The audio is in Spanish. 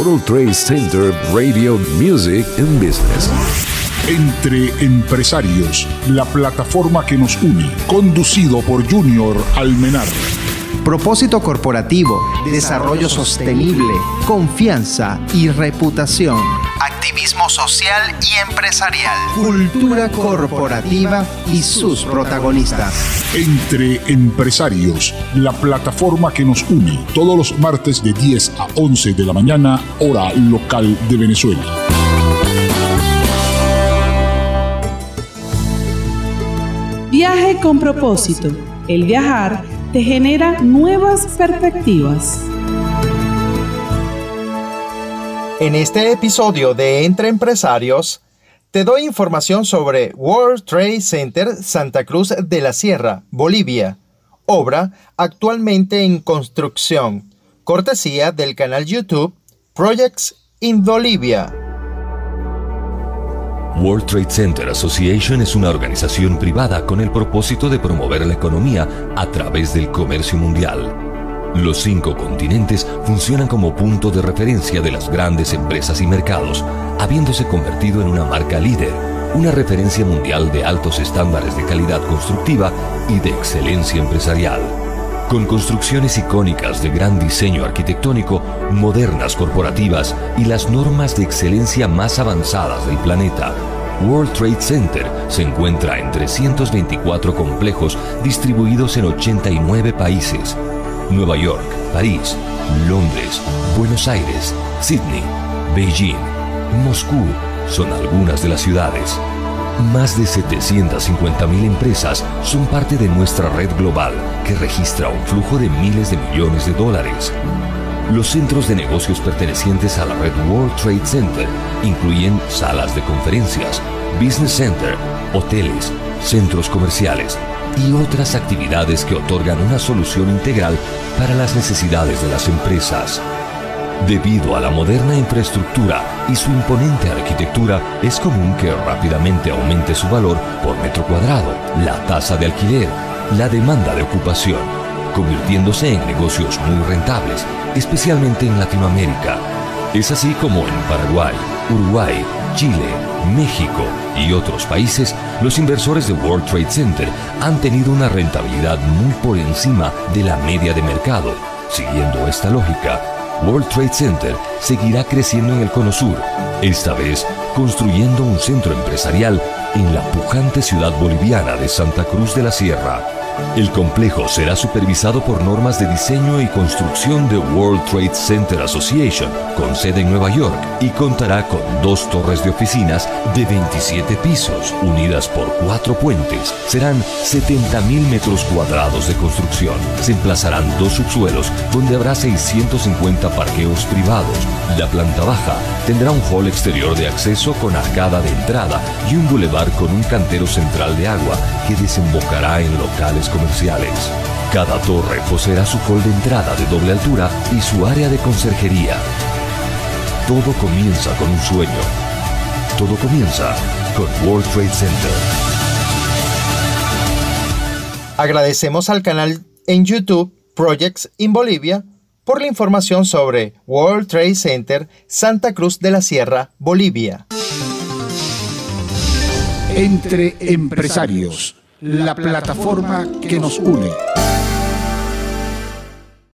World Trade Center Radio Music and Business. Entre Empresarios, la plataforma que nos une, conducido por Junior Almenar. Propósito corporativo, desarrollo sostenible, confianza y reputación. Activismo social y empresarial. Cultura corporativa y sus protagonistas. Entre Empresarios, la plataforma que nos une, todos los martes de 10 a 11 de la mañana, hora local de Venezuela. Viaje con propósito. El viajar te genera nuevas perspectivas. En este episodio de Entre Empresarios, te doy información sobre World Trade Center Santa Cruz de la Sierra, Bolivia, obra actualmente en construcción, cortesía del canal YouTube Projects in Bolivia. World Trade Center Association es una organización privada con el propósito de promover la economía a través del comercio mundial. Los cinco continentes funcionan como punto de referencia de las grandes empresas y mercados, habiéndose convertido en una marca líder, una referencia mundial de altos estándares de calidad constructiva y de excelencia empresarial. Con construcciones icónicas de gran diseño arquitectónico, modernas corporativas y las normas de excelencia más avanzadas del planeta, World Trade Center se encuentra en 324 complejos distribuidos en 89 países. Nueva York, París, Londres, Buenos Aires, Sydney, Beijing, Moscú son algunas de las ciudades. Más de 750.000 empresas son parte de nuestra red global que registra un flujo de miles de millones de dólares. Los centros de negocios pertenecientes a la red World Trade Center incluyen salas de conferencias, business center, hoteles, centros comerciales y otras actividades que otorgan una solución integral para las necesidades de las empresas. Debido a la moderna infraestructura y su imponente arquitectura, es común que rápidamente aumente su valor por metro cuadrado, la tasa de alquiler, la demanda de ocupación, convirtiéndose en negocios muy rentables, especialmente en Latinoamérica. Es así como en Paraguay, Uruguay, Chile, México y otros países, los inversores de World Trade Center han tenido una rentabilidad muy por encima de la media de mercado. Siguiendo esta lógica, World Trade Center seguirá creciendo en el Cono Sur, esta vez construyendo un centro empresarial en la pujante ciudad boliviana de Santa Cruz de la Sierra. El complejo será supervisado por normas de diseño y construcción de World Trade Center Association, con sede en Nueva York, y contará con dos torres de oficinas de 27 pisos, unidas por cuatro puentes. Serán 70.000 metros cuadrados de construcción. Se emplazarán dos subsuelos, donde habrá 650 parqueos privados. La planta baja tendrá un hall exterior de acceso con arcada de entrada y un bulevar con un cantero central de agua que desembocará en locales comerciales. Cada torre poseerá su hall de entrada de doble altura y su área de conserjería. Todo comienza con un sueño. Todo comienza con World Trade Center. Agradecemos al canal en YouTube Projects in Bolivia por la información sobre World Trade Center Santa Cruz de la Sierra, Bolivia. Entre Empresarios, la plataforma que nos une.